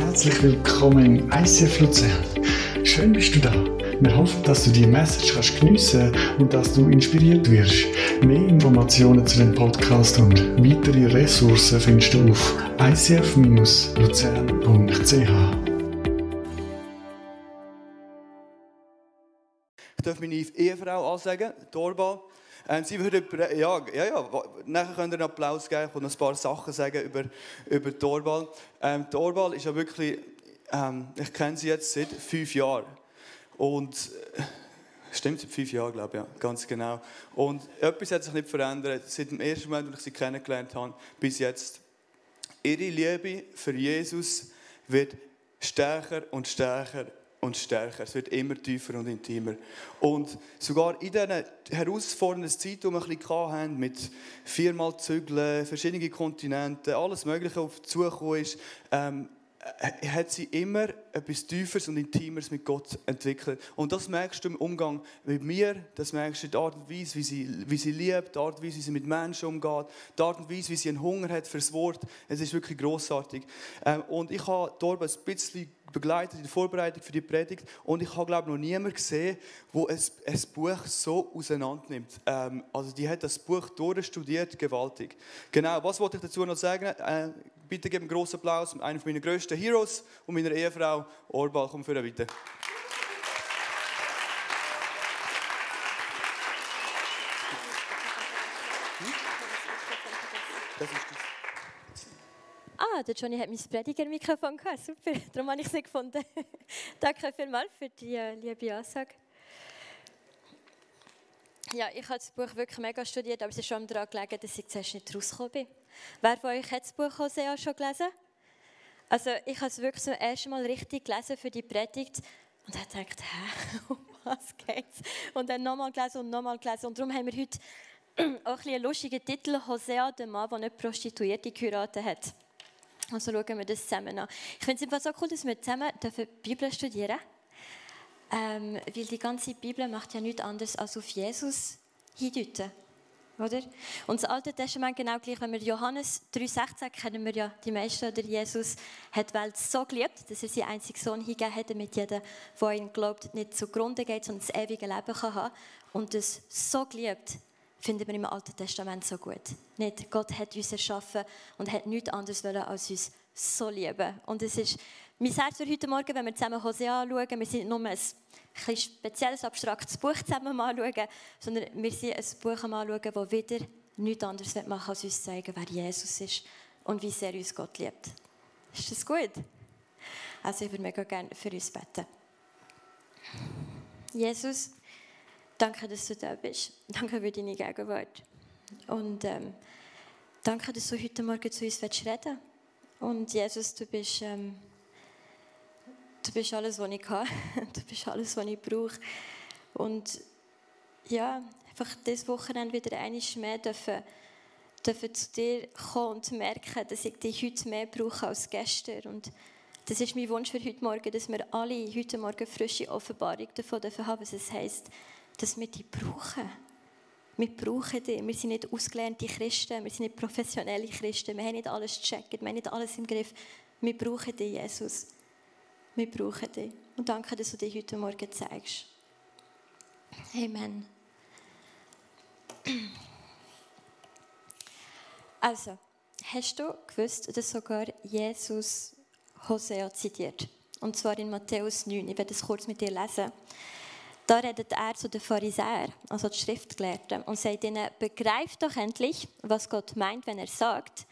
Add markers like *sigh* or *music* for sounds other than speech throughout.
Herzlich willkommen im ICF Luzern. Schön bist du da. Wir hoffen, dass du die Message kannst geniessen und dass du inspiriert wirst. Mehr Informationen zu dem Podcast und weitere Ressourcen findest du auf icf-luzern.ch. Ich darf meine Ehefrau ansagen, Torba. Ähm, sie würde, ja, ja, ja, nachher könnt ihr einen Applaus geben und ein paar Sachen sagen über, über Torbal. Ähm, Torbal ist ja wirklich, ähm, ich kenne sie jetzt seit fünf Jahren. Und, äh, stimmt, seit fünf Jahren, glaube ich, ja, ganz genau. Und etwas hat sich nicht verändert, seit dem ersten Moment, als ich sie kennengelernt habe, bis jetzt. Ihre Liebe für Jesus wird stärker und stärker und stärker. Es wird immer tiefer und intimer. Und sogar in diesen herausfordernden Zeiten, die wir ein bisschen hatten, mit viermal Zügeln, verschiedenen Kontinenten, alles Mögliche auf zugekommen ist, ähm, äh, hat sie immer etwas Tieferes und Intimeres mit Gott entwickelt. Und das merkst du im Umgang mit mir, das merkst du in der Art und Weise, wie sie, wie sie liebt, die Art und Weise, wie sie mit Menschen umgeht, die Art und Weise, wie sie einen Hunger hat fürs Wort. Es ist wirklich großartig. Ähm, und ich habe dort ein bisschen begleitet in der Vorbereitung für die Predigt und ich habe glaube noch niemand gesehen, wo ein, ein Buch so auseinander nimmt. Ähm, also die hat das Buch durchstudiert, gewaltig. Genau, was wollte ich dazu noch sagen? Äh, bitte geben einen großen Applaus einem meiner größten Heroes und meiner Ehefrau Orbal. Komm für bitte. Das ist Ah, der Johnny hat mein Predigermikrofon gehabt. Super, darum habe ich sie gefunden. *laughs* Danke vielmals für die äh, liebe Ansage. Ja, ich habe das Buch wirklich mega studiert, aber es ist schon daran gelegen, dass ich zuerst nicht rausgekommen bin. Wer von euch hat das Buch Hosea schon gelesen? Also ich habe es wirklich zum ersten Mal richtig gelesen für die Predigt und habe gedacht, hä, *laughs* um was geht's? Und dann nochmal gelesen und nochmal gelesen. Und darum haben wir heute *clears throat* auch ein einen lustigen Titel, Hosea, der Mann, der nicht Prostituierte geheiratet hat. Also schauen wir das zusammen an. Ich finde es einfach so cool, dass wir zusammen die Bibel studieren ähm, weil die ganze Bibel macht ja nichts anderes als auf Jesus hindeuten. Oder? Und das Alte Testament genau gleich, wenn wir Johannes 3,16 kennen wir ja die meisten, oder Jesus hat die Welt so geliebt, dass er seinen einzigen Sohn hingegeben hat, damit jeder, der ihn glaubt, nicht zugrunde geht, sondern das ewige Leben kann haben. Und das so geliebt, finden wir im Alten Testament so gut. Nicht, Gott hat uns erschaffen und hat nichts anderes wollen, als uns so lieben. Und es ist mein Herz für heute Morgen, wenn wir zusammen Hosea anschauen, wir sind nicht nur ein, spezielles, abstraktes Buch zusammen anschauen, sondern wir sind ein Buch anschauen, das wieder nichts anderes machen als uns zeigen, wer Jesus ist und wie sehr uns Gott liebt. Ist das gut? Also ich würde mega gerne für uns beten. Jesus, Danke, dass du da bist. Danke für deine Gegenwart. Und ähm, danke, dass du heute Morgen zu uns reden willst. Und Jesus, du bist, ähm, du bist alles, was ich habe. *laughs* Du bist alles, was ich brauche. Und ja, einfach dieses Wochenende wieder einmal mehr dürfen, dürfen zu dir kommen und merken, dass ich dich heute mehr brauche als gestern. Und das ist mein Wunsch für heute Morgen, dass wir alle heute Morgen frische Offenbarung davon haben, was es heisst, dass wir die brauchen. Wir brauchen die. Wir sind nicht ausgelernte Christen, wir sind nicht professionelle Christen, wir haben nicht alles gecheckt, wir haben nicht alles im Griff. Wir brauchen dich, Jesus. Wir brauchen dich. Und danke, dass du dich heute Morgen zeigst. Amen. Also, hast du gewusst, dass sogar Jesus Hosea zitiert? Und zwar in Matthäus 9. Ich werde es kurz mit dir lesen. Da redet er zu den Pharisäern, also den Schriftgelehrten, und sagt ihnen, begreift doch endlich, was Gott meint, wenn er sagt,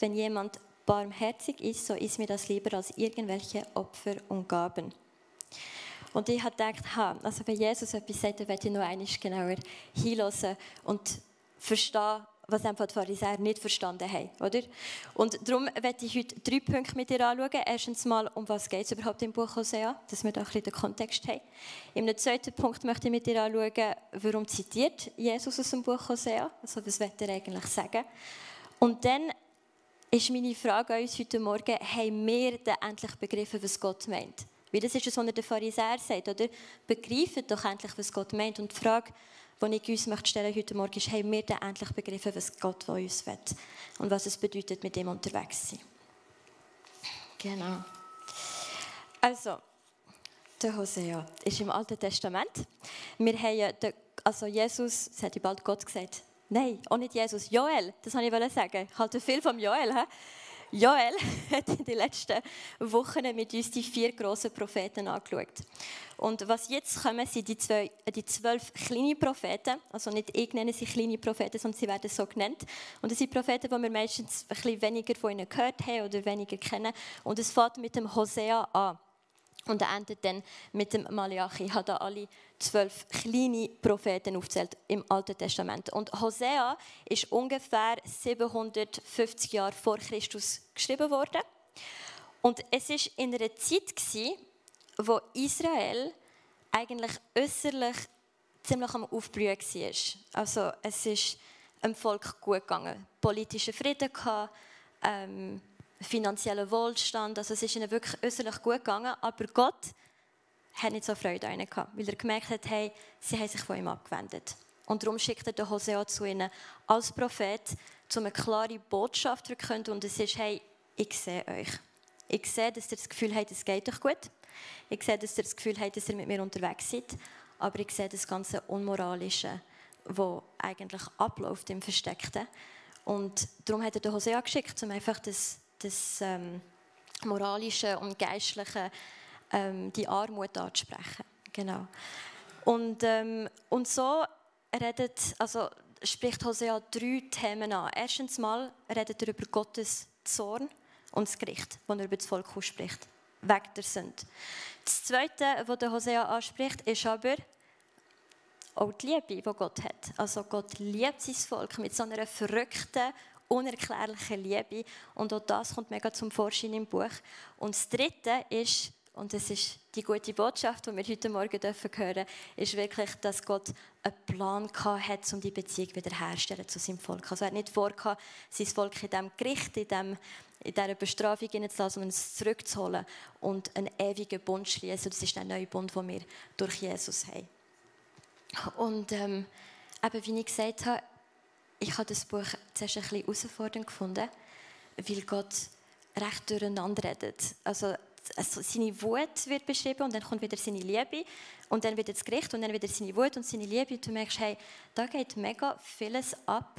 wenn jemand barmherzig ist, so ist mir das lieber als irgendwelche Opfer und Gaben. Und ich habe gedacht, ha, also wenn Jesus etwas sagt, dann werde ich noch einmal genauer hinhören und verstehen, was einfach die Pharisäer nicht verstanden haben. Oder? Und darum werde ich heute drei Punkte mit dir anschauen. Erstens mal, um was geht es überhaupt im Buch Hosea, dass wir da ein bisschen den Kontext haben. Im zweiten Punkt möchte ich mit dir anschauen, warum zitiert Jesus aus dem Buch Hosea, also was wird er eigentlich sagen. Und dann ist meine Frage an uns heute Morgen, haben wir denn endlich begriffen, was Gott meint? Weil das ist es, was er den Pharisäer sagt, oder? Begreifen doch endlich, was Gott meint. Und die Frage, die ich uns möchte stellen heute Morgen ist, haben wir denn endlich begriffen, was Gott von uns will und was es bedeutet, mit ihm unterwegs zu sein. Genau. Also, der Hosea ist im Alten Testament. Wir haben den, also Jesus, das hat bald Gott gesagt. Nein, auch nicht Jesus. Joel, das wollte ich sagen. Ich halte viel vom Joel. He? Joel *laughs* hat in den letzten Wochen mit uns die vier grossen Propheten angeschaut. Und was jetzt kommen, sind die, zwei, die zwölf kleinen Propheten. Also nicht ich nenne sie kleine Propheten, sondern sie werden so genannt. Und das sind Propheten, die wir meistens ein bisschen weniger von ihnen gehört haben oder weniger kennen. Und es fängt mit dem Hosea an. Und er endet dann mit dem Malachi. Ich habe da alle zwölf kleine Propheten aufzählt im Alten Testament. Und Hosea ist ungefähr 750 Jahre vor Christus geschrieben worden. Und es ist in einer Zeit gewesen, wo Israel eigentlich äußerlich ziemlich am Aufblühen war. Also es ist dem Volk gut gegangen. Politischer Frieden gehabt, ähm, finanzieller Wohlstand. Also es ist ihnen wirklich äußerlich gut gegangen, aber Gott hat nicht so Freude an ihnen gehabt, weil er gemerkt hat, hey, sie haben sich von ihm abgewendet. Und darum schickt er den Hosea zu ihnen als Prophet, um eine klare Botschaft zu verkünden. Und es ist, hey, ich sehe euch. Ich sehe, dass ihr das Gefühl habt, es geht euch gut. Ich sehe, dass ihr das Gefühl habt, dass ihr mit mir unterwegs seid. Aber ich sehe das ganze Unmoralische, das eigentlich abläuft im Versteckten. Und darum hat er den Hosea geschickt, um einfach das das ähm, moralische und geistliche, ähm, die Armut anzusprechen. Genau. Und, ähm, und so redet, also spricht Hosea drei Themen an. Erstens mal redet er über Gottes Zorn und das Gericht, das er über das Volk ausspricht, wegen der Sünde. Das Zweite, was der Hosea anspricht, ist aber auch die Liebe, die Gott hat. Also Gott liebt sein Volk mit so einer verrückten unerklärliche Liebe. Und auch das kommt mega zum Vorschein im Buch. Und das Dritte ist, und das ist die gute Botschaft, die wir heute Morgen dürfen hören, ist wirklich, dass Gott einen Plan hat, um die Beziehung wiederherzustellen zu seinem Volk. Also er hat nicht vor, sein Volk in diesem Gericht, in, dem, in dieser Bestrafung zu lassen, sondern es zurückzuholen und einen ewigen Bund zu schließen. Das ist der neue Bund, den wir durch Jesus haben. Und ähm, eben, wie ich gesagt habe, ich habe das Buch zuerst ein bisschen herausfordernd gefunden, weil Gott recht durcheinander redet. Also, also seine Wut wird beschrieben und dann kommt wieder seine Liebe und dann wieder das Gericht und dann wieder seine Wut und seine Liebe und du merkst, hey, da geht mega vieles ab.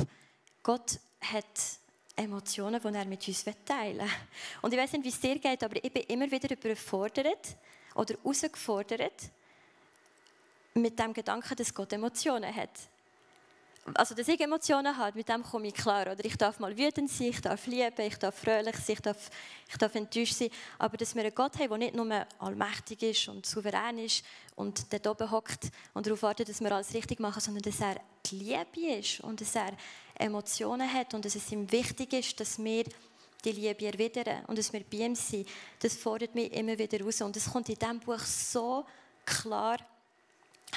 Gott hat Emotionen, die er mit uns teilen will. Und ich weiß nicht, wie es dir geht, aber ich bin immer wieder überfordert oder herausgefordert mit dem Gedanken, dass Gott Emotionen hat also dass ich Emotionen habe, mit dem komme ich klar. Oder ich darf mal wütend sein, ich darf lieben, ich darf fröhlich sein, ich darf, ich darf enttäuscht sein. Aber dass wir einen Gott haben, der nicht nur allmächtig ist und souverän ist und dort oben hockt und darauf wartet, dass wir alles richtig machen, sondern dass er die Liebe ist und dass er Emotionen hat und dass es ihm wichtig ist, dass wir die Liebe erwidern und dass wir bei ihm sind. Das fordert mich immer wieder raus. Und es kommt in diesem Buch so klar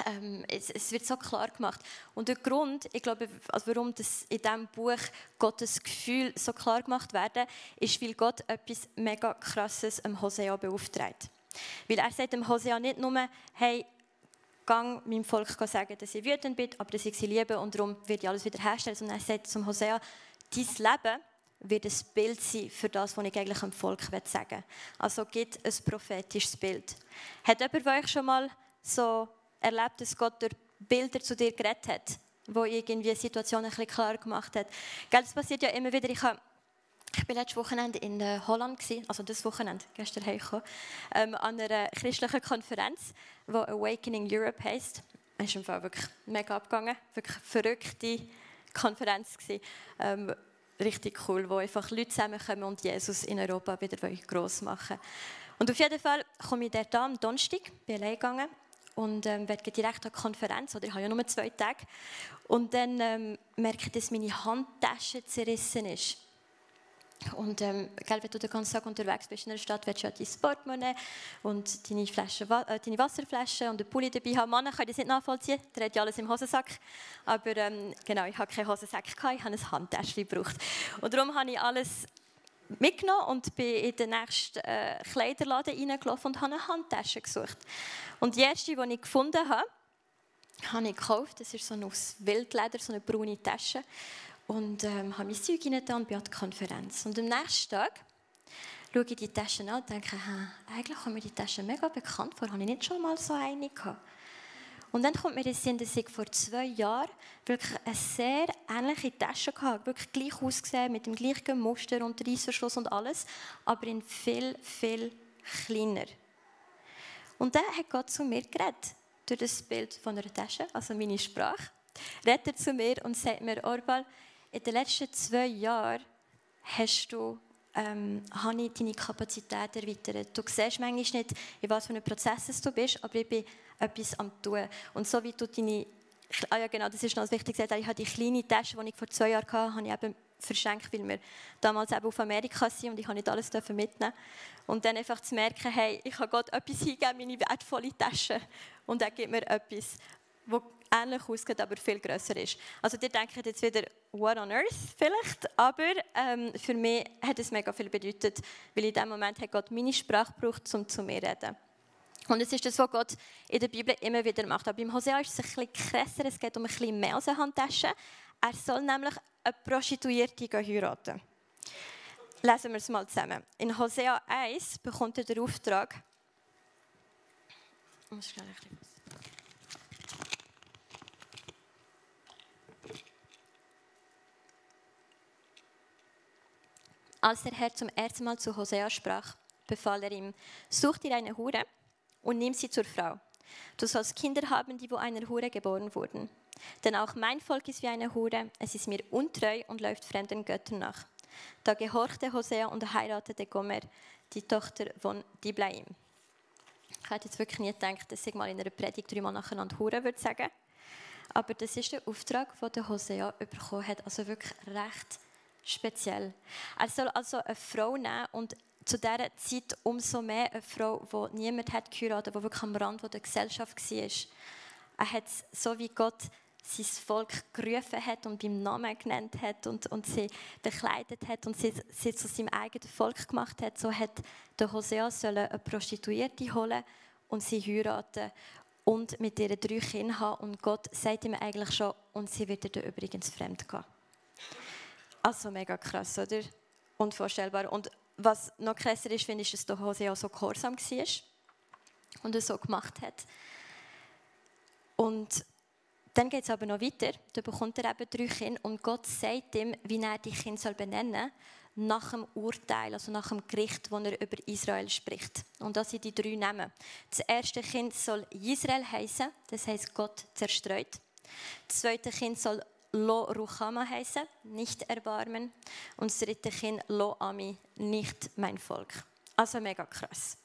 ähm, es, es, wird so klar gemacht. Und der Grund, ich glaube, also warum das in diesem Buch Gottes Gefühl so klar gemacht werden, ist, weil Gott etwas mega krasses am Hosea beauftragt. Weil er sagt dem Hosea nicht nur, hey, gang meinem Volk sagen, dass ich wütend bin, aber dass ich sie liebe und darum wird ich alles wiederherstellen, sondern er sagt zum Hosea, dein Leben wird ein Bild sein für das, was ich eigentlich dem Volk sagen will. Also gibt ein prophetisches Bild. Hat jemand von euch schon mal so erlebt, dass Gott durch Bilder zu dir geredet hat, wo irgendwie Situationen ein bisschen klar gemacht hat. Gell, das passiert ja immer wieder. Ich, habe, ich war letztes Wochenende in äh, Holland, also das Wochenende, gestern heimgekommen, ähm, an einer christlichen Konferenz, die Awakening Europe heisst. Es ist wirklich mega abgegangen, wirklich verrückte Konferenz Ähm, richtig cool, wo einfach Leute zusammenkommen und Jesus in Europa wieder gross machen Und auf jeden Fall komme ich dort am Donnerstag, bin allein gegangen und ähm, werde direkt an die Konferenz, oder ich habe ja nur zwei Tage. Und dann ähm, merke ich, dass meine Handtasche zerrissen ist. Und ähm, gell, wenn du den ganzen Tag unterwegs bist in der Stadt, willst du ja dein Portemonnaie und deine, Flasche, äh, deine Wasserflasche und einen Pulli dabei haben. Männer können das nicht nachvollziehen, der hat ja alles im Hosensack. Aber ähm, genau, ich habe keinen Hosensack, gehabt, ich habe ein Handtäschchen gebraucht. Und darum habe ich alles mitgenommen und bin in den nächsten äh, Kleiderladen reingelaufen und habe eine Handtasche gesucht. Und die erste, die ich gefunden habe, habe ich gekauft. Das ist so aus Wildleder, so eine braune Tasche. Und ähm, habe mein Zeug rein und bin an der Konferenz. Und am nächsten Tag schaue ich die Taschen an und denke, eigentlich kommt mir die Tasche mega bekannt vor, habe ich nicht schon mal so eine gehabt. Und dann kommt mir in Sinn, dass ich vor zwei Jahren wirklich eine sehr ähnliche Tasche hatte, wirklich gleich ausgesehen, mit dem gleichen Muster und Reissverschluss und alles, aber in viel, viel kleiner. Und dann hat Gott zu mir geredet, durch das Bild von einer Tasche, also meine Sprache. Redet er zu mir und sagt mir, Orbal, in den letzten zwei Jahren hast du ähm, habe ich deine Kapazität erweitert. Du siehst manchmal nicht, in was für einem Prozess du bist, aber ich bin etwas am tun. Und so wie du deine, ah ja genau, das ist noch wichtig ich habe die kleine Tasche, die ich vor zwei Jahren hatte, habe ich eben verschenkt, weil wir damals eben auf Amerika waren und ich nicht alles mitnehmen Und dann einfach zu merken, hey, ich habe Gott etwas hingegeben, meine wertvolle Tasche. Und er gibt mir etwas, das ähnlich aussieht, aber viel grösser ist. Also die denken jetzt wieder, what on earth vielleicht, aber ähm, für mich hat es mega viel bedeutet, weil in dem Moment hat Gott meine Sprache gebraucht, um zu mir zu reden. Und es ist das, was Gott in der Bibel immer wieder macht. Aber beim Hosea ist es ein bisschen krasser, es geht um ein bisschen mehr als eine Handtasche. Er soll nämlich eine Prostituierte heiraten. Lesen wir es mal zusammen. In Hosea 1 bekommt er den Auftrag. Als der Herr zum ersten Mal zu Hosea sprach, befahl er ihm: Such dir eine Hure und nimm sie zur Frau. Du sollst Kinder haben, die wo einer Hure geboren wurden. Denn auch mein Volk ist wie eine Hure, es ist mir untreu und läuft fremden Göttern nach. Da gehorchte Hosea und heiratete Gomer, die Tochter von Diblaim. Ich hätte jetzt wirklich nie gedacht, dass ich mal in einer Predigt dreimal nacheinander Hure würde sagen. Aber das ist der Auftrag, den der Hosea bekommen hat. Also wirklich recht speziell. Er soll also eine Frau nehmen und zu dieser Zeit umso mehr eine Frau, die niemand hat geheiratet, die wirklich am Rand der Gesellschaft war. Er hat, so wie Gott sein Volk gerufen hat und beim Namen genannt hat und, und sie bekleidet hat und sie, sie zu seinem eigenen Volk gemacht hat, so hat der Hosea eine Prostituierte holen und sie heiraten und mit ihren drei Kindern haben. Und Gott sagt ihm eigentlich schon, und sie wird dann übrigens fremd gehen. Also mega krass, oder? Unvorstellbar. Und was noch krasser ist, finde ich, dass der Hosea so gehorsam war und es so gemacht hat. Und dann geht es aber noch weiter. Da bekommt er eben drei Kinder und Gott sagt ihm, wie er die Kinder benennen soll, nach dem Urteil, also nach dem Gericht, das er über Israel spricht. Und das sind die drei Namen. Das erste Kind soll Israel heißen, das heißt Gott zerstreut. Das zweite Kind soll Lo Ruchama heißen, nicht erbarmen. Und das dritte Kind Lo Ami, nicht mein Volk. Also mega krass.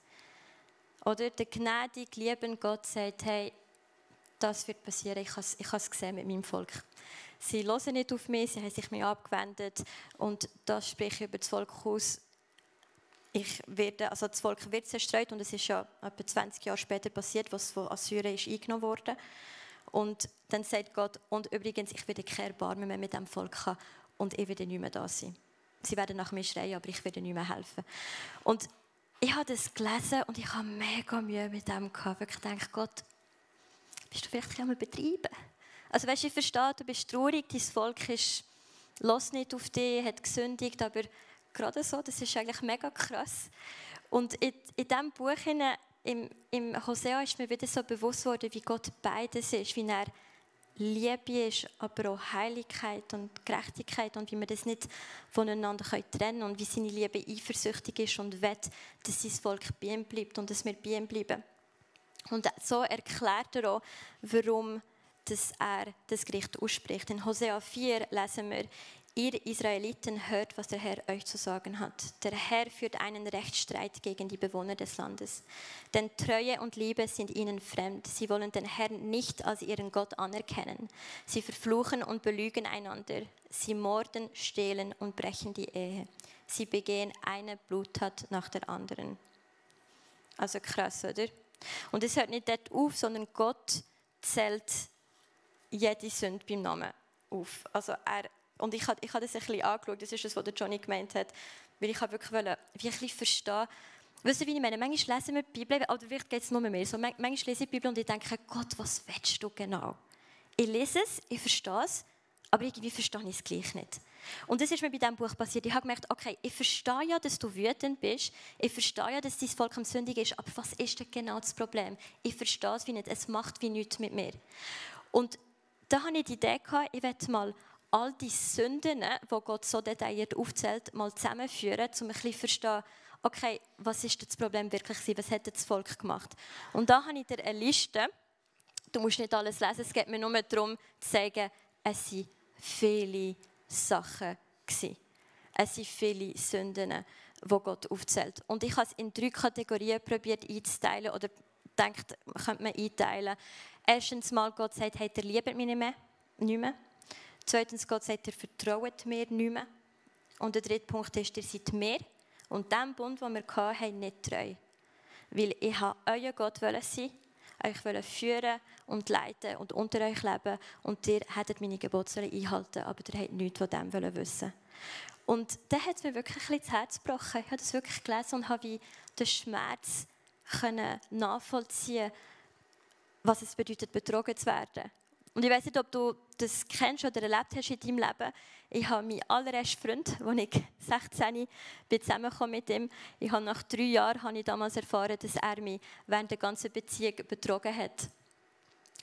Oder der gnädige, lieben Gott sagt, hey, das wird passieren, ich habe es ich gesehen mit meinem Volk. Sie hören nicht auf mich, sie haben sich mir abgewendet und das spricht über das Volk aus. Ich werde, also das Volk wird zerstreut und es ist ja etwa 20 Jahre später passiert, was von Assyrien ist eingenommen wurde. Und dann sagt Gott, und übrigens, ich werde keine Erbarmen mehr mit dem Volk haben und ich werde nicht mehr da sein. Sie werden nach mir schreien, aber ich werde nicht mehr helfen. Und ich habe das gelesen und ich habe mega Mühe mit dem gehabt. Wirklich gedacht, Gott, bist du vielleicht einmal betreiben? Also weißt, ich verstehe, du bist traurig, dein Volk ist los nicht auf dich, hat gesündigt, aber gerade so, das ist eigentlich mega krass. Und in, in diesem Buch im, im Hosea ist mir wieder so bewusst worden, wie Gott beides ist, wie er Liebe ist, aber auch Heiligkeit und Gerechtigkeit und wie man das nicht voneinander trennen können und wie seine Liebe eifersüchtig ist und will, dass sein Volk bei ihm bleibt und dass wir bei ihm bleiben. Und so erklärt er auch, warum dass er das Gericht ausspricht. In Hosea 4 lesen wir, Ihr Israeliten hört, was der Herr euch zu sagen hat. Der Herr führt einen Rechtsstreit gegen die Bewohner des Landes. Denn Treue und Liebe sind ihnen fremd. Sie wollen den Herrn nicht als ihren Gott anerkennen. Sie verfluchen und belügen einander. Sie morden, stehlen und brechen die Ehe. Sie begehen eine Bluttat nach der anderen. Also krass, oder? Und es hört nicht dort auf, sondern Gott zählt jede Sünde beim Namen auf. Also er und ich habe ich hab das ein bisschen angeschaut, das ist das, was Johnny gemeint hat, weil ich wirklich wollte, bisschen verstehen, Weißt du, wie ich meine? Manchmal lesen wir die Bibel, oder vielleicht geht es nur mehr so. Manchmal lese ich die Bibel und ich denke, Gott, was willst du genau? Ich lese es, ich verstehe es, aber irgendwie verstehe ich es gleich nicht. Und das ist mir bei diesem Buch passiert. Ich habe gemerkt, okay, ich verstehe ja, dass du wütend bist. Ich verstehe ja, dass dein Volk am Sündig ist. Aber was ist denn genau das Problem? Ich verstehe es wie nicht. Es macht wie nichts mit mir. Und da habe ich die Idee gehabt, ich werde mal all die Sünden, die Gott so detailliert aufzählt, mal zusammenführen, um ein bisschen zu verstehen, okay, was ist das Problem wirklich Was hat das Volk gemacht? Und da habe ich dir eine Liste. Du musst nicht alles lesen. Es geht mir nur darum, zu sagen, es sind viele Sachen. Gewesen. Es sind viele Sünden, die Gott aufzählt. Und ich habe es in drei Kategorien probiert einzuteilen oder denkt, könnte man einteilen. Erstens mal, Gott sagt, hey, ihr liebt mich nicht mehr. Nicht mehr. Zweitens, Gott sagt, ihr vertraut mir nicht mehr. Und der dritte Punkt ist, ihr seid mir und dem Bund, den wir hatten, nicht treu. Weil ich euer Gott sein, euch führen und leiten und unter euch leben und ihr hättet meine Gebote einhalten aber ihr habt nichts von dem wissen Und dann hat es mir wirklich ein bisschen das Herz gebrochen. Ich habe das wirklich gelesen und habe den Schmerz können nachvollziehen was es bedeutet, betrogen zu werden. Und ich weiß nicht, ob du das kennst oder erlebt hast in deinem Leben. Ich habe meinen allerersten Freund, als ich 16 bin, zusammengekommen mit ihm. Ich habe nach drei Jahren habe ich damals erfahren, dass er mich während der ganzen Beziehung betrogen hat.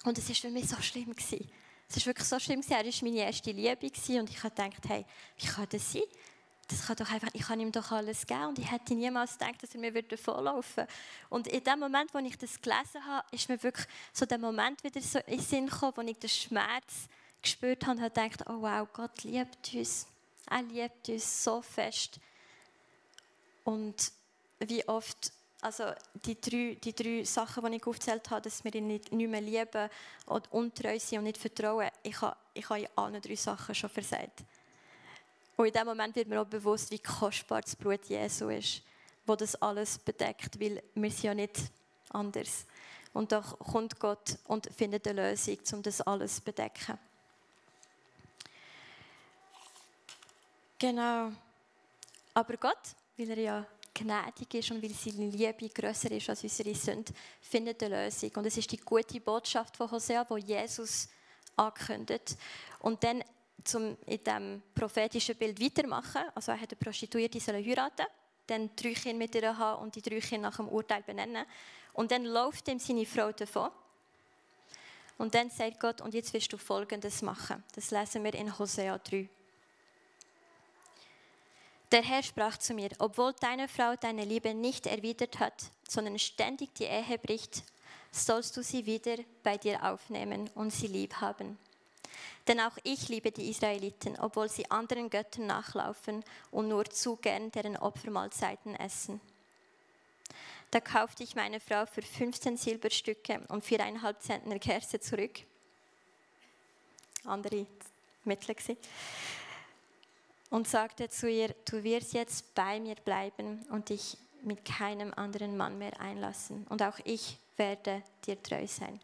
Und es war für mich so schlimm. Es war wirklich so schlimm. Er war meine erste Liebe und ich habe gedacht, hey, wie kann das sein? Das kann doch einfach, ich kann ihm doch alles geben und ich hätte niemals gedacht, dass er mir würde. Und in dem Moment, wo ich das gelesen habe, ist mir wirklich so der Moment wieder so in den Sinn gekommen, wo ich den Schmerz gespürt habe und habe gedacht, oh wow, Gott liebt uns. Er liebt uns so fest. Und wie oft, also die drei, die drei Sachen, die ich aufgezählt habe, dass wir ihn nicht, nicht mehr lieben oder untreu sind und nicht vertrauen, ich habe, ich habe in allen drei Sachen schon versagt. Und in dem Moment wird mir auch bewusst, wie kostbar das Blut Jesu ist, wo das alles bedeckt, weil wir sind ja nicht anders. Und da kommt Gott und findet eine Lösung, um das alles zu bedecken. Genau. Aber Gott, weil er ja gnädig ist und weil seine Liebe größer ist als unsere Sünde, findet eine Lösung. Und es ist die gute Botschaft von Hosea, wo Jesus ankündigt. Und dann um in diesem prophetischen Bild weitermachen. Also er hat eine Prostituierte heiraten dann drei Kinder mit ihr haben und die drei Kinder nach dem Urteil benennen. Und dann läuft ihm seine Frau davon. Und dann sagt Gott, und jetzt wirst du Folgendes machen. Das lesen wir in Hosea 3. Der Herr sprach zu mir, obwohl deine Frau deine Liebe nicht erwidert hat, sondern ständig die Ehe bricht, sollst du sie wieder bei dir aufnehmen und sie lieb haben. Denn auch ich liebe die Israeliten, obwohl sie anderen Göttern nachlaufen und nur zu gern deren Opfermahlzeiten essen. Da kaufte ich meine Frau für 15 Silberstücke und viereinhalb Zentner Kerze zurück. Andere Mittel Und sagte zu ihr, du wirst jetzt bei mir bleiben und dich mit keinem anderen Mann mehr einlassen. Und auch ich werde dir treu sein.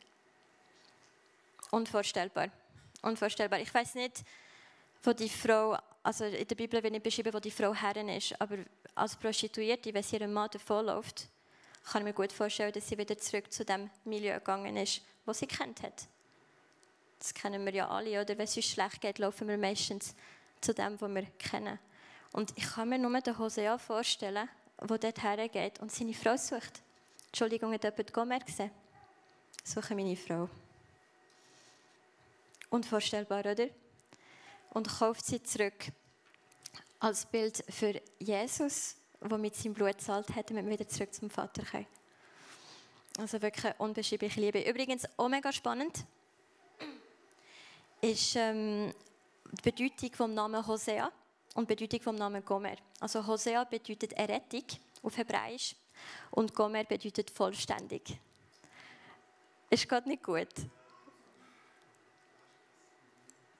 Unvorstellbar unvorstellbar. Ich weiß nicht, wo die Frau, also in der Bibel wird nicht beschrieben, wo die Frau Herrin ist, aber als Prostituierte, wenn sie ihrem Mann davonläuft, kann ich mir gut vorstellen, dass sie wieder zurück zu dem Milieu gegangen ist, wo sie kennt hat. Das kennen wir ja alle, oder? Wenn es uns schlecht geht, laufen wir meistens zu dem, was wir kennen. Und ich kann mir nur den Hosea vorstellen, der dort hergeht und seine Frau sucht. Entschuldigung, hat jemand Gomer gesehen? Suche meine Frau. Unvorstellbar, oder? Und kauft sie zurück als Bild für Jesus, der mit seinem Blut zahlt hat, damit wir wieder zurück zum Vater können. Also wirklich unbeschreibliche Liebe. Übrigens, auch mega spannend ist ähm, die Bedeutung vom Namen Hosea und die Bedeutung vom Namen Gomer. Also Hosea bedeutet Errettung auf Hebräisch und Gomer bedeutet vollständig. Ist gerade nicht gut.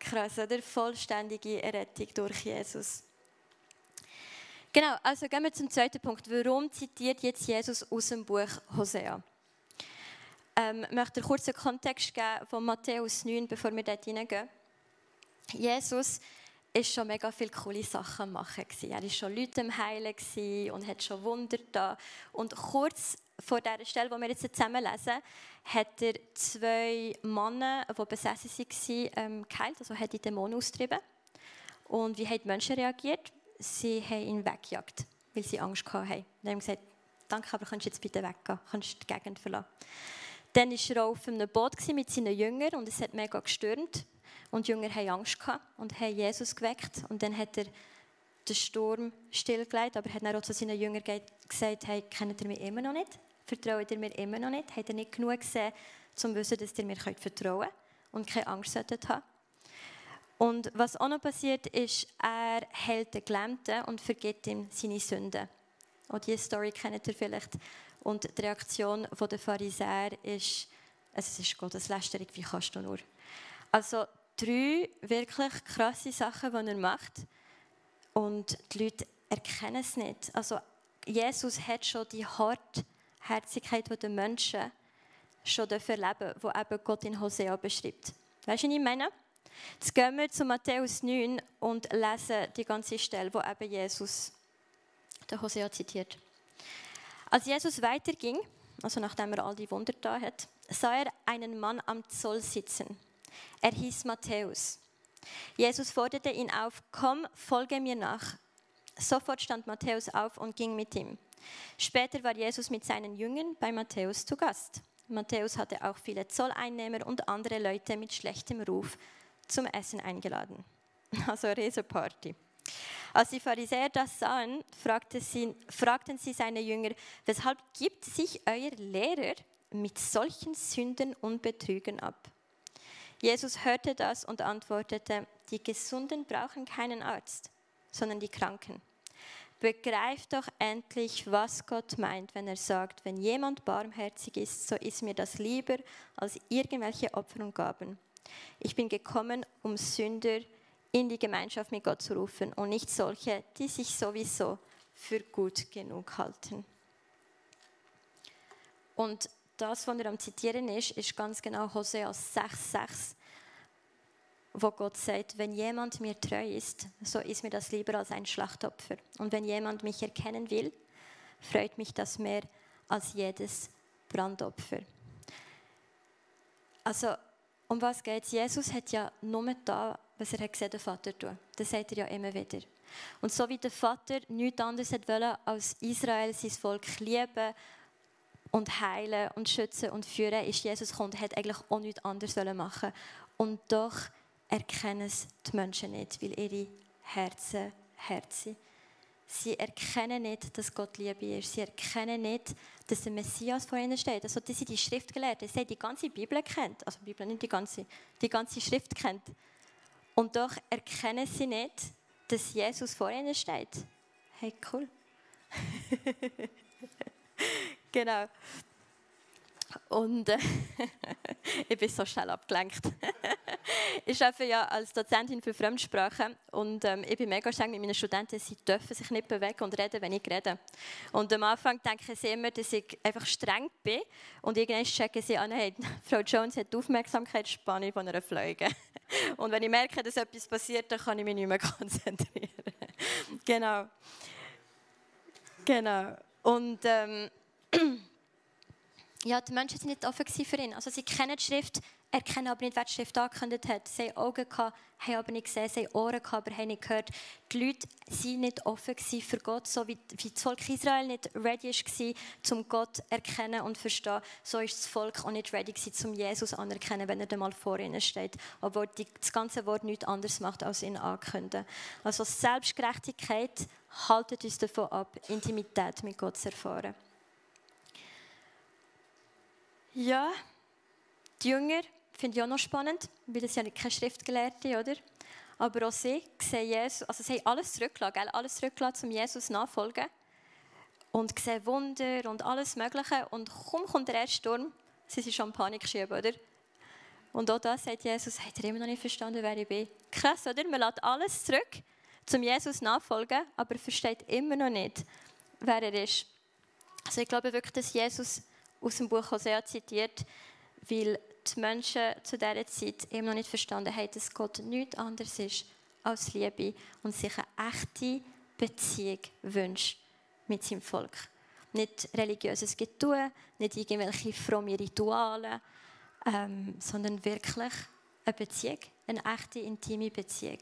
Krass, oder? Vollständige Errettung durch Jesus. Genau, also gehen wir zum zweiten Punkt. Warum zitiert jetzt Jesus aus dem Buch Hosea? Ähm, ich möchte kurz einen Kontext geben von Matthäus 9, bevor wir dort hineingehen. Jesus ist schon mega viele coole Sachen machen. Er war schon Leute im Heilen und hat schon Wunder da. Und kurz vor dieser Stelle, die wir jetzt zusammen lesen, hat er zwei Männer, die besessen waren, ähm, geheilt, also hat die Dämonen austrieben. Und wie haben die Menschen reagiert? Sie haben ihn weggejagt, weil sie Angst hatten. Sie haben gesagt, danke, aber kannst du jetzt bitte weggehen, kannst die Gegend verlassen. Dann war er auf einem Boot mit seinen Jüngern und es hat mega gestürmt. Und die Jünger hatten Angst und haben Jesus geweckt. Und dann hat er den Sturm stillgelegt, aber hat dann auch zu seinen Jüngern gesagt, hey, kennt ihr mich immer noch nicht? Vertraut ihr mir immer noch nicht? Habt ihr nicht genug gesehen, um zu wissen, dass ihr mir vertrauen könnt und keine Angst solltet haben? Und was auch noch passiert ist, er hält den Gelähmten und vergibt ihm seine Sünden. Auch diese Story kennt ihr vielleicht. Und die Reaktion der Pharisäer ist, es ist Gotteslästerung, wie kannst du nur? Also drei wirklich krasse Sachen, die er macht. Und die Leute erkennen es nicht. Also Jesus hat schon die Hartherzigkeit der Menschen schon erleben, wo eben Gott in Hosea beschreibt. Weißt du, was ich meine? Jetzt gehen wir zu Matthäus 9 und lesen die ganze Stelle, wo eben Jesus der Hosea zitiert. Als Jesus weiterging, also nachdem er all die Wunder da hat, sah er einen Mann am Zoll sitzen. Er hieß Matthäus. Jesus forderte ihn auf, komm, folge mir nach. Sofort stand Matthäus auf und ging mit ihm. Später war Jesus mit seinen Jüngern bei Matthäus zu Gast. Matthäus hatte auch viele Zolleinnehmer und andere Leute mit schlechtem Ruf zum Essen eingeladen. *laughs* Also Reseparty. Als die Pharisäer das sahen, fragten sie, fragten sie seine Jünger, weshalb gibt sich euer Lehrer mit solchen Sünden und Betrügen ab? Jesus hörte das und antwortete, die Gesunden brauchen keinen Arzt, sondern die Kranken. Begreift doch endlich, was Gott meint, wenn er sagt, wenn jemand barmherzig ist, so ist mir das lieber als irgendwelche Opfer und Gaben. Ich bin gekommen, um Sünder in die Gemeinschaft mit Gott zu rufen und nicht solche, die sich sowieso für gut genug halten. Und das, was er am Zitieren ist, ist ganz genau Hosea 6,6, wo Gott sagt, wenn jemand mir treu ist, so ist mir das lieber als ein Schlachtopfer. Und wenn jemand mich erkennen will, freut mich das mehr als jedes Brandopfer. Also, um was geht es? Jesus hat ja nur da, was er hat gesehen, der Vater tun. Das sagt er ja immer wieder. Und so wie der Vater nichts anderes wollte, als Israel, sein Volk lieben und heilen und schützen und führen, ist Jesus gekommen und hat eigentlich auch nichts anderes machen Und doch erkennen es die Menschen nicht, weil ihre Herzen hart sind. Sie erkennen nicht, dass Gott Liebe ist. Sie erkennen nicht, dass der Messias vor ihnen steht. Also, dass sie die Schrift gelernt haben, sie die ganze Bibel kennt. Also, die Bibel nicht die ganze, die ganze Schrift kennt. Und doch erkennen sie nicht, dass Jesus vor ihnen steht. Hey, cool. *laughs* genau. Und äh, *laughs* ich bin so schnell abgelenkt. *laughs* ich arbeite ja als Dozentin für Fremdsprachen und ähm, ich bin mega streng mit meinen Studenten, sie dürfen sich nicht bewegen und reden, wenn ich rede. Und am Anfang denken sie immer, dass ich einfach streng bin und irgendwann checken sie an, hey, *laughs* Frau Jones hat die Aufmerksamkeitsspanne von einer Fliege. und wenn ich merke, dass etwas passiert, dann kann ich mich nicht mehr konzentrieren. genau. Genau. Und ähm, *clears throat* ja, die Menschen sind nicht offen für ihn. Also sie kennen die Schrift, erkennen aber nicht, wer die Schrift angekündigt hat. Sie haben Augen gehabt, haben aber nicht gesehen, sie haben Ohren gehabt, aber haben nicht gehört. Die Leute waren nicht offen für Gott, so wie, wie das Volk Israel nicht ready war, um Gott zu erkennen und zu verstehen. So ist das Volk auch nicht ready um Jesus anerkennen, wenn er dann mal vor ihnen steht. Obwohl das ganze Wort nichts anderes macht, als ihn ankündigen. Also Selbstgerechtigkeit haltet uns davon ab, Intimität mit Gott zu erfahren. Ja, die Jünger finde ich auch noch spannend, weil das ja keine Schriftgelehrte, oder? Aber auch sie sehen Jesus, also sie haben alles zurückgelassen, alles zurückgelassen, um Jesus nachfolgen. Und sehen Wunder und alles Mögliche. Und kaum kommt der erste Sturm, sie sind schon in Panik geschoben, oder? Und auch da sagt Jesus, hat er immer noch nicht verstanden, wer ich bin. Krass, oder? Man lässt alles zurück, zum Jesus nachfolgen, aber versteht immer noch nicht, wer er ist. Also ich glaube wirklich, dass Jesus aus dem Buch Hosea zitiert, weil die Menschen zu dieser Zeit eben noch nicht verstanden haben, dass Gott nichts anderes ist als Liebe und sich eine echte Beziehung wünscht mit seinem Volk. Nicht religiöses Getue, nicht irgendwelche fromme Rituale, ähm, sondern wirklich eine Beziehung, eine echte, intime Beziehung.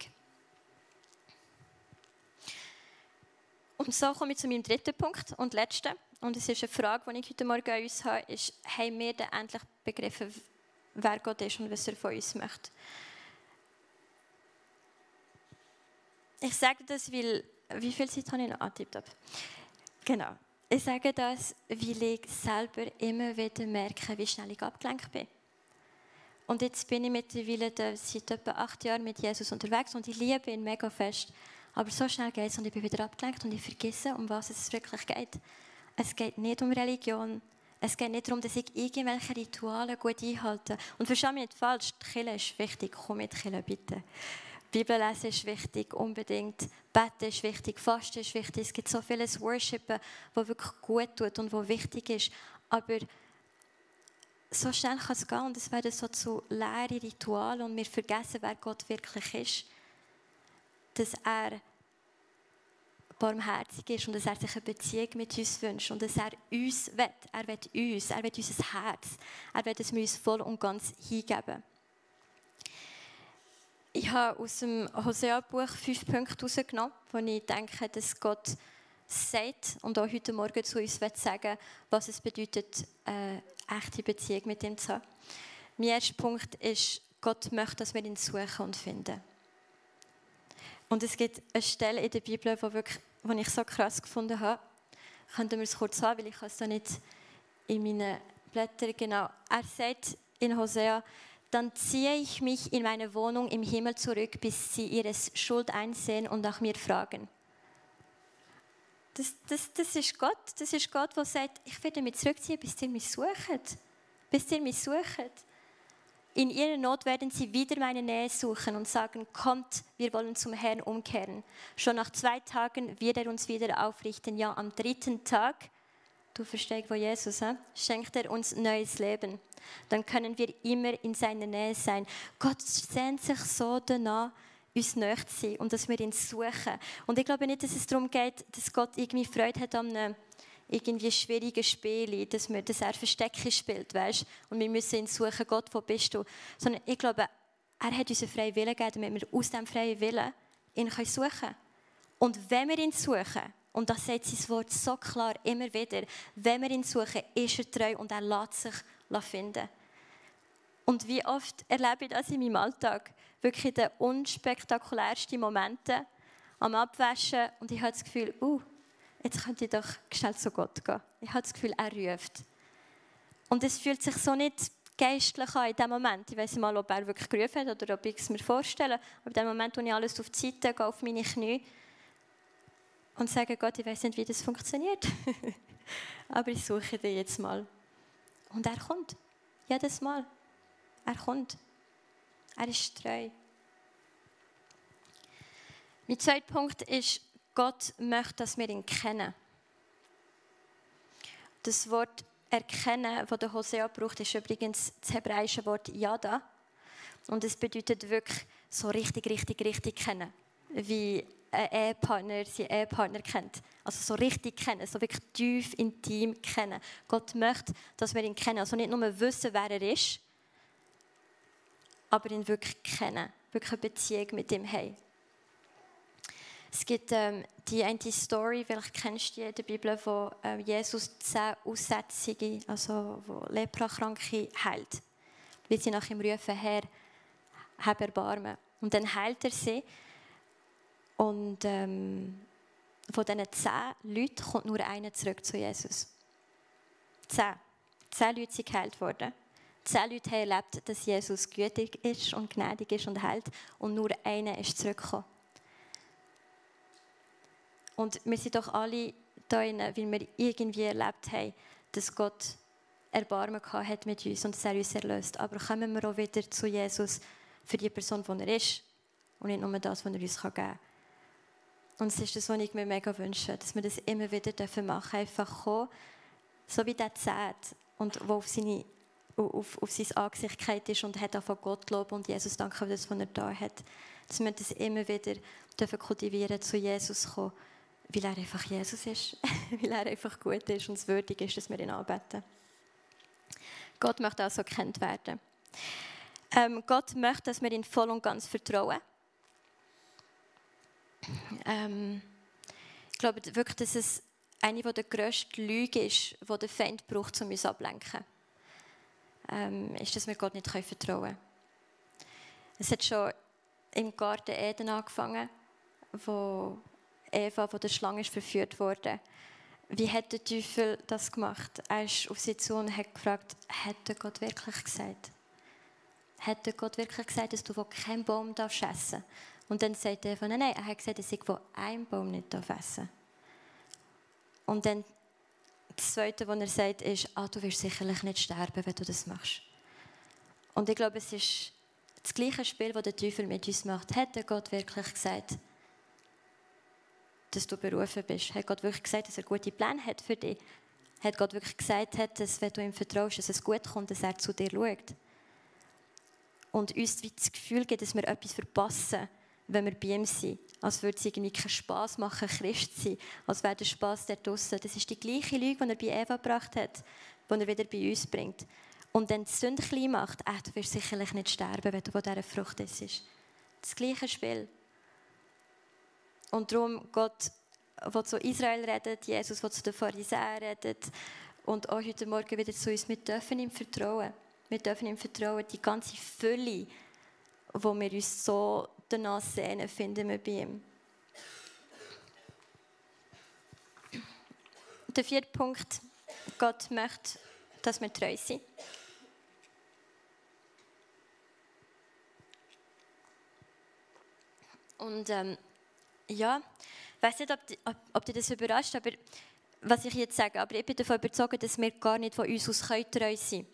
Und so komme ich zu meinem dritten Punkt und letzten. Und es ist eine Frage, die ich heute Morgen an uns habe, ist, haben wir denn endlich begriffen, wer Gott ist und was er von uns möchte? Ich sage das, weil, wie viel Zeit habe ich noch angetippt? Genau. Ich sage das, weil ich selber immer wieder merke, wie schnell ich abgelenkt bin. Und jetzt bin ich mittlerweile seit etwa acht Jahren mit Jesus unterwegs und ich liebe ihn mega fest. Aber so schnell geht es und ich bin wieder abgelenkt und ich vergesse, um was es wirklich geht. Es geht nicht um Religion. Es geht nicht darum, dass ich irgendwelche Rituale gut einhalte. Und verstehe mich nicht falsch, die Kirche ist wichtig. Komm mit Kirche, bitte. Bibel lesen ist wichtig, unbedingt. Beten ist wichtig, Fasten ist wichtig. Es gibt so vieles Worshipen, was wirklich gut tut und was wichtig ist. Aber so schnell kann es gehen und es werden so zu leeren Ritualen und wir vergessen, wer Gott wirklich ist. Dass er barmherzig ist und dass er sich eine Beziehung mit uns wünscht und dass er uns will. Er will uns, er will unser Herz. Er will, dass wir uns voll und ganz hingeben. Ich habe aus dem Hosea-Buch fünf Punkte herausgenommen, wo ich denke, dass Gott sagt und auch heute Morgen zu uns sagen was es bedeutet, eine echte Beziehung mit ihm zu haben. Mein erster Punkt ist, Gott möchte, dass wir ihn suchen und finden. Und es gibt eine Stelle in der Bibel, die, wirklich, die ich so krass gefunden habe. Könnten wir es kurz haben, weil ich es da nicht in meinen Blättern genau. Er sagt in Hosea, dann ziehe ich mich in meine Wohnung im Himmel zurück, bis sie ihre Schuld einsehen und nach mir fragen. Das, das, das ist Gott, das ist Gott, der sagt, ich werde mich zurückziehen, bis ihr mich sucht. Bis ihr mich sucht. In ihrer Not werden sie wieder meine Nähe suchen und sagen, kommt, wir wollen zum Herrn umkehren. Schon nach zwei Tagen wird er uns wieder aufrichten. Ja, am dritten Tag, du verstehst, wo Jesus, he? schenkt er uns neues Leben. Dann können wir immer in seiner Nähe sein. Gott sehnt sich so danach, uns näher zu sein und dass wir ihn suchen. Und ich glaube nicht, dass es darum geht, dass Gott irgendwie Freude hat an einem irgendwie schwierigen Spielen, dass, wir, dass er Verstecke spielt, weißt? Und wir müssen ihn suchen, Gott, wo bist du? Sondern ich glaube, er hat uns einen freien Willen gegeben, damit wir aus diesem freien Willen ihn suchen können. Und wenn wir ihn suchen, und das sagt sein Wort so klar immer wieder, wenn wir ihn suchen, ist er treu und er lässt sich finden. Und wie oft erlebe ich das in meinem Alltag? Wirklich die unspektakulärsten Momente am Abwaschen und ich habe das Gefühl, uh, jetzt könnte ich doch schnell zu Gott gehen. Ich habe das Gefühl, er ruft. Und es fühlt sich so nicht geistlich an in dem Moment. Ich weiß nicht mal, ob er wirklich gerufen hat oder ob ich es mir vorstelle. Aber in dem Moment, wo ich alles auf die Seite gehe, auf meine Knie und sage, Gott, ich weiß nicht, wie das funktioniert. *laughs* Aber ich suche den jetzt mal. Und er kommt. Jedes Mal. Er kommt. Er ist treu. Mein zweiter Punkt ist, Gott möchte, dass wir ihn kennen. Das Wort erkennen, das der Hosea braucht, ist übrigens das hebräische Wort Yada. Und es bedeutet wirklich so richtig, richtig, richtig kennen. Wie ein Ehepartner seinen Ehepartner kennt. Also so richtig kennen, so wirklich tief, intim kennen. Gott möchte, dass wir ihn kennen. Also nicht nur wissen, wer er ist, aber ihn wirklich kennen. Wirklich eine Beziehung mit ihm haben. Es gibt ähm, die eine Story, vielleicht kennst du die in der Bibel, wo äh, Jesus zehn Aussätzige, also wo Leprakranke heilt. Weil sie nach ihm rufen, Herr, hab Erbarmen. Und dann heilt er sie. Und ähm, von diesen zehn Leuten kommt nur einer zurück zu Jesus. Zehn. Zehn Leute sind geheilt worden. Zehn Leute haben erlebt, dass Jesus gütig ist und gnädig ist und heilt. Und nur einer ist zurückgekommen. Und wir sind doch alle da drin, weil wir irgendwie erlebt haben, dass Gott Erbarmen hat mit uns und dass er uns erlöst. Aber kommen wir auch wieder zu Jesus für die Person, die er ist und nicht nur das, was er uns geben kann. Und es ist das, was ich mir mega wünsche, dass wir das immer wieder machen dürfen. Einfach kommen, so wie der Zät, und wo auf, seine, auf, auf sein Angesicht ist und hat von Gott loben und Jesus danken für das, was er da hat. Dass wir das immer wieder dürfen kultivieren, zu Jesus kommen weil er einfach Jesus ist, *laughs* weil er einfach gut ist und es würdig ist, dass wir ihn anbeten. Gott möchte also erkannt werden. Ähm, Gott möchte, dass wir ihn voll und ganz vertrauen. Ähm, ich glaube wirklich, dass es eine der grössten Lügen ist, die der Feind braucht, um uns ablenken. Ähm, ist, dass wir Gott nicht vertrauen können. Es hat schon im Garten Eden angefangen, wo Eva von der Schlange verführt wurde. Wie hat der Teufel das gemacht? Er ist auf sie zu und hat gefragt, hat Gott wirklich gesagt? Hat Gott wirklich gesagt, dass du von keinem Baum essen darfst? Und dann sagt Eva, nein, nein, er hat gesagt, dass ich von einem Baum nicht essen darf. Und dann das Zweite, was er sagt, ist, ah, du wirst sicherlich nicht sterben, wenn du das machst. Und ich glaube, es ist das gleiche Spiel, das der Teufel mit uns macht. Hat Gott wirklich gesagt, dass du berufen bist? Hat Gott wirklich gesagt, dass er gute Pläne hat für dich? Hat Gott wirklich gesagt, dass wenn du ihm vertraust, dass es gut kommt, dass er zu dir schaut? Und uns das Gefühl gibt, dass wir etwas verpassen, wenn wir bei ihm sind. Als würde es irgendwie keinen Spass machen, Christ zu sein. Als wäre der Spass der draussen. Das ist die gleiche Lüge, die er bei Eva gebracht hat, die er wieder bei uns bringt. Und dann die Sünde klein macht, äh, du wirst sicherlich nicht sterben, wenn du von dieser Frucht isst. Das gleiche Spiel. Und darum, Gott, der zu Israel redet, Jesus, der zu den Pharisäern redet und auch heute Morgen wieder zu uns, wir dürfen ihm vertrauen. Wir dürfen ihm vertrauen, die ganze Fülle, wo wir uns so danach sehnen, finden wir bei ihm. Der vierte Punkt, Gott möchte, dass wir treu sind. Und ähm, ja, ich weiß nicht, ob, ob, ob dich das überrascht, aber was ich jetzt sage, aber ich bin davon überzeugt, dass wir gar nicht von uns aus treu sein können.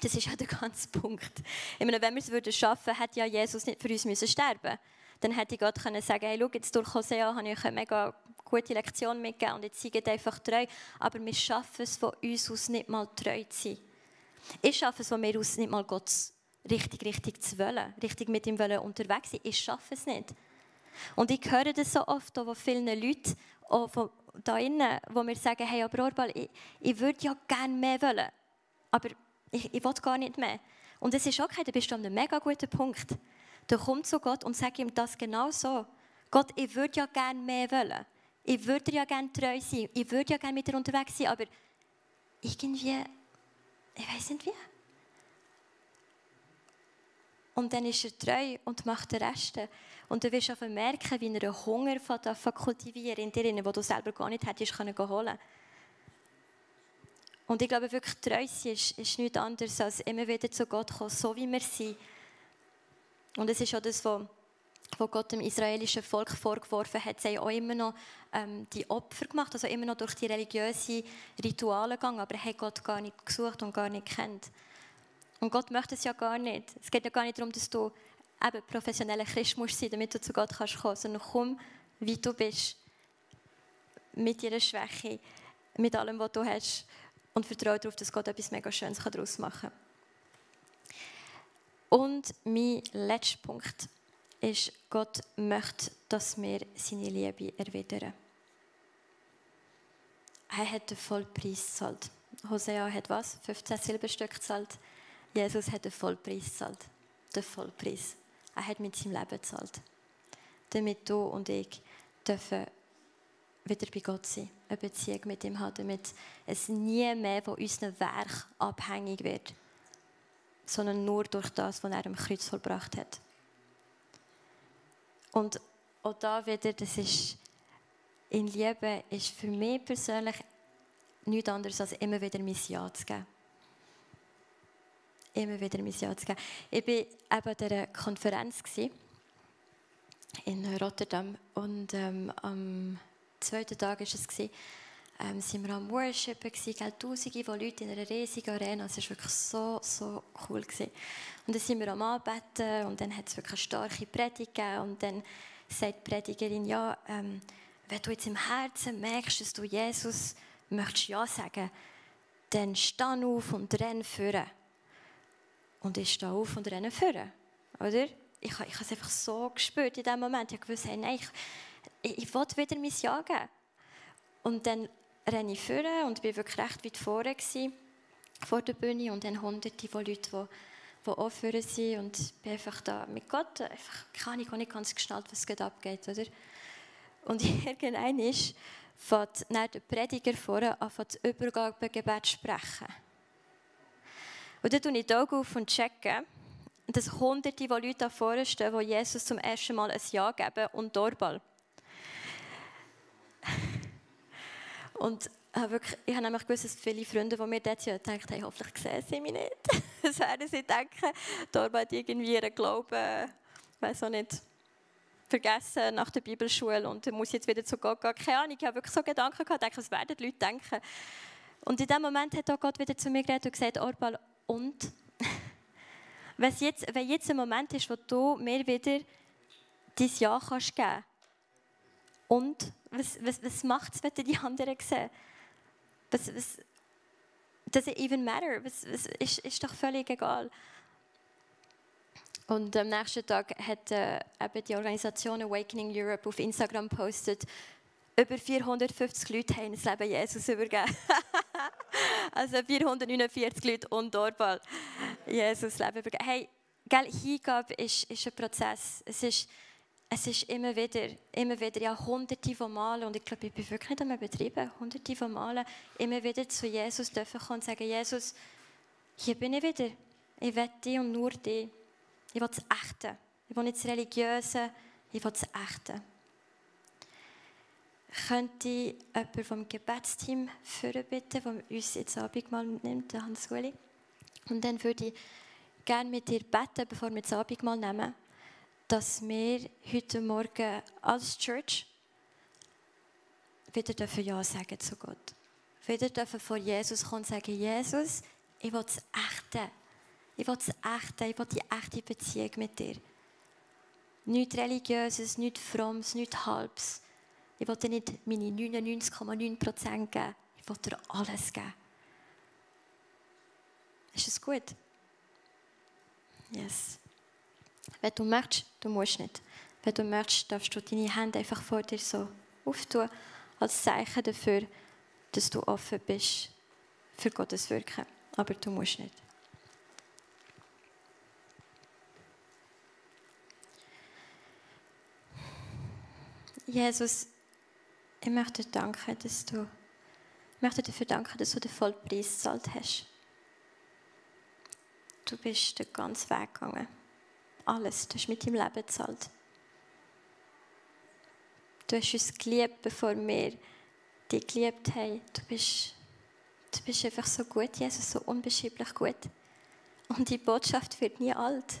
Das ist ja der ganze *laughs* Punkt. Ich meine, wenn wir es würden schaffen, hätte ja Jesus nicht für uns müssen sterben. Dann hätte Gott können sagen, hey, schau, jetzt durch Hosea habe ich eine mega gute Lektion mitgegeben und jetzt seid einfach treu. Aber wir schaffen es von uns aus nicht mal treu zu sein. Ich schaffe es von mir aus nicht mal Gott richtig, richtig zu wollen, richtig mit ihm wollen unterwegs sein. Ich schaffe es nicht. Und ich höre das so oft von vielen Leuten, auch von da innen, wo mir sagen, hey, aber Orbal, ich, ich würde ja gerne mehr wollen. Aber ich, ich will gar nicht mehr. Und es ist okay, da bist du an einem mega guten Punkt. Da kommt zu Gott und sag ihm das genau so. Gott, ich würde ja gerne mehr wollen. Ich würde ja gerne treu sein. Ich würde ja gerne mit dir unterwegs sein, aber irgendwie, ich weiß nicht wie. Und dann ist er treu und macht den Rest. Und du wirst einfach merken, wie er Hunger von kultivieren in dir, den du selber gar nicht hättest können. Und ich glaube wirklich, treu sein ist, ist nichts anderes, als immer wieder zu Gott kommen, so wie wir sind. Und es ist auch das, was Gott dem israelischen Volk vorgeworfen hat, sie haben auch immer noch ähm, die Opfer gemacht, also immer noch durch die religiösen Rituale gegangen, aber er hat Gott gar nicht gesucht und gar nicht kennt. Und Gott möchte es ja gar nicht. Es geht ja gar nicht darum, dass du eben professioneller Christ musst sein, damit du zu Gott kannst kommen, sondern komm, wie du bist, mit deiner Schwäche, mit allem, was du hast und vertraue darauf, dass Gott etwas mega Schönes daraus machen kann. Und mein letzter Punkt ist, Gott möchte, dass wir seine Liebe erwidern. Er hat den Vollpreis gezahlt. Hosea hat was? 15 Silberstück gezahlt. Jesus hat den Vollpreis gezahlt. Den Vollpreis. Er hat mit seinem Leben gezahlt. Damit du und ich dürfen wieder bei Gott sein, eine Beziehung mit ihm haben, damit es nie mehr von unserem Werk abhängig wird, sondern nur durch das, was er am Kreuz vollbracht hat. Und auch da wieder, das ist, in Liebe ist für mich persönlich nichts anderes, als immer wieder mein Ja zu geben. Immer wieder mein Ja zu geben. Ich war eben an dieser Konferenz in Rotterdam und ähm, am zweiten Tag war es, ähm, sind wir am Worshipen gewesen, Tausende von Leuten in einer riesigen Arena. Es war wirklich so, so cool. Gewesen. Und dann sind wir am Anbeten und dann hat es wirklich eine starke Predigt gegeben und dann sagt die Predigerin, ja, ähm, wenn du jetzt im Herzen merkst, dass du Jesus möchtest Ja sagen, dann steh auf und renn führen. Und ich stehe auf und renne führen. Oder? Ich, ich habe es einfach so gespürt in dem Moment. Ich wusste, nein, ich, ich, ich will wieder mein Ja geben. Und dann renne ich vor und bin wirklich recht weit vorne gewesen, vor der Bühne und dann hunderte von Leuten, die, die auch vorne sind und bin einfach da mit Gott, einfach, keine Ahnung, nicht ganz geschnallt, was gerade abgeht, oder? Und *laughs* irgendein ist, fängt der Prediger vorne an, das Übergabegebet zu sprechen. Und dann tue ich die Augen auf und checke, dass hunderte von Leuten da vorne stehen, die Jesus zum ersten Mal ein Ja geben und Doorball. *laughs* Und habe wirklich, ich habe nämlich gewusst, dass viele Freunde von mir dort sind, gedacht haben, hoffentlich sehen sie mich nicht. *laughs* das werden sie denken, Doorball hat irgendwie ihren Glauben, weiß auch nicht, vergessen nach der Bibelschule und muss jetzt wieder zu Gott gehen. Keine Ahnung, ich habe wirklich so Gedanken gehabt, denke, was werden die Leute denken. Und in dem Moment hat auch Gott wieder zu mir geredet und gesagt, Orbal, und? *laughs* wenn, jetzt, wenn jetzt ein Moment ist, wo du mir wieder dein Ja kannst geben und was, was, was macht es, wenn du die anderen sehen? Was, was, does it even matter? Was, was ist, ist doch völlig egal. Und am nächsten Tag hat äh, eben die Organisation Awakening Europe auf Instagram postet, über 450 Leute haben das Leben Jesus übergeben. *laughs* also 449 Leute und Doorball Jesus Leben übergeben. Hey, gell, Hingabe ist, ist ein Prozess. Es ist, es ist immer wieder, immer wieder, ja, hunderte von Malen, und ich glaube, ich bin wirklich nicht einmal betrieben, hunderte von Malen, immer wieder zu Jesus dürfen kommen und sagen, Jesus, hier bin ich wieder. Ich will dich und nur dich. Ich will das Echte. Ich will nicht das Religiöse, ich will das Echte. Könnte jemand vom Gebetsteam führen bitten, der uns jetzt Abendmahl nimmt, der Hans-Uli? Und dann würde ich gerne mit dir beten, bevor wir das Abendmahl nehmen, dass wir heute Morgen als Church wieder dürfen Ja sagen zu Gott. Wieder dürfen vor Jesus kommen und sagen, Jesus, ich will das Echte. Ich will das Echte, ich will die echte Beziehung mit dir. Nichts Religiöses, nichts Frommes, nichts Halbes. Ich will dir nicht meine 99,9% geben. Ich will dir alles geben. Ist es gut? Yes. Wenn du möchtest, du musst nicht. Wenn du möchtest, darfst du deine Hände einfach vor dir so auftun, als Zeichen dafür, dass du offen bist für Gottes Wirken. Aber du musst nicht. Jesus, ich möchte danken, dass du, ich möchte dafür danken, dass du den Vollpreis gezahlt hast. Du bist den ganzen Weg gegangen. Alles, du hast mit deinem Leben gezahlt. Du hast uns geliebt, bevor wir dich geliebt haben. Du bist, du bist einfach so gut, Jesus, so unbeschreiblich gut. Und die Botschaft wird nie alt.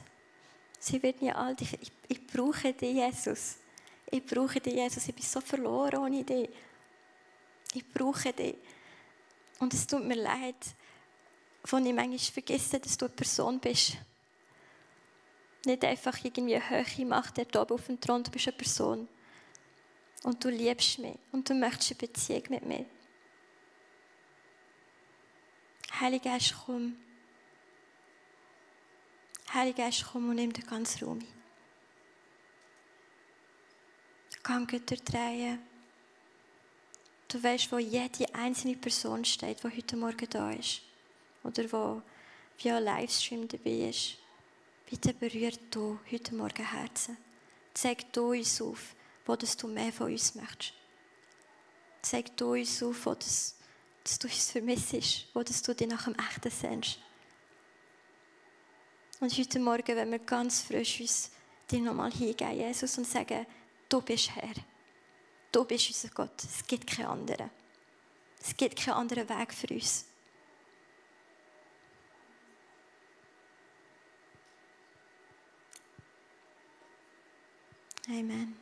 Sie wird nie alt. Ich, ich, ich brauche dich, Jesus. Ich brauche dich, Jesus. Ich bin so verloren ohne dich. Ich brauche dich. Und es tut mir leid, von ich manchmal vergesse, dass du eine Person bist. Nicht einfach irgendwie eine höhere Macht, der oben auf dem Thron, du bist eine Person. Und du liebst mich und du möchtest eine Beziehung mit mir. Heiliger Geist, komm. Heiliger Geist, komm und nimm den ganzen Raum ein. Gang drehen. Du weißt, wo jede einzelne Person steht, die heute Morgen da ist. Oder wo via Livestream dabei ist. Bitte berührt du heute Morgen Herzen. Zeig du uns auf, wo du mehr von uns möchtest. Zeig du uns auf, wo das, dass du uns vermisst, wo das du dich nach dem Echten sehnst. Und heute Morgen, wenn wir ganz frisch uns dir nochmal hingeben, Jesus, und sagen, du bist Herr. Du bist unser Gott. Es gibt keinen anderen. Es gibt keinen anderen Weg für uns. Amen.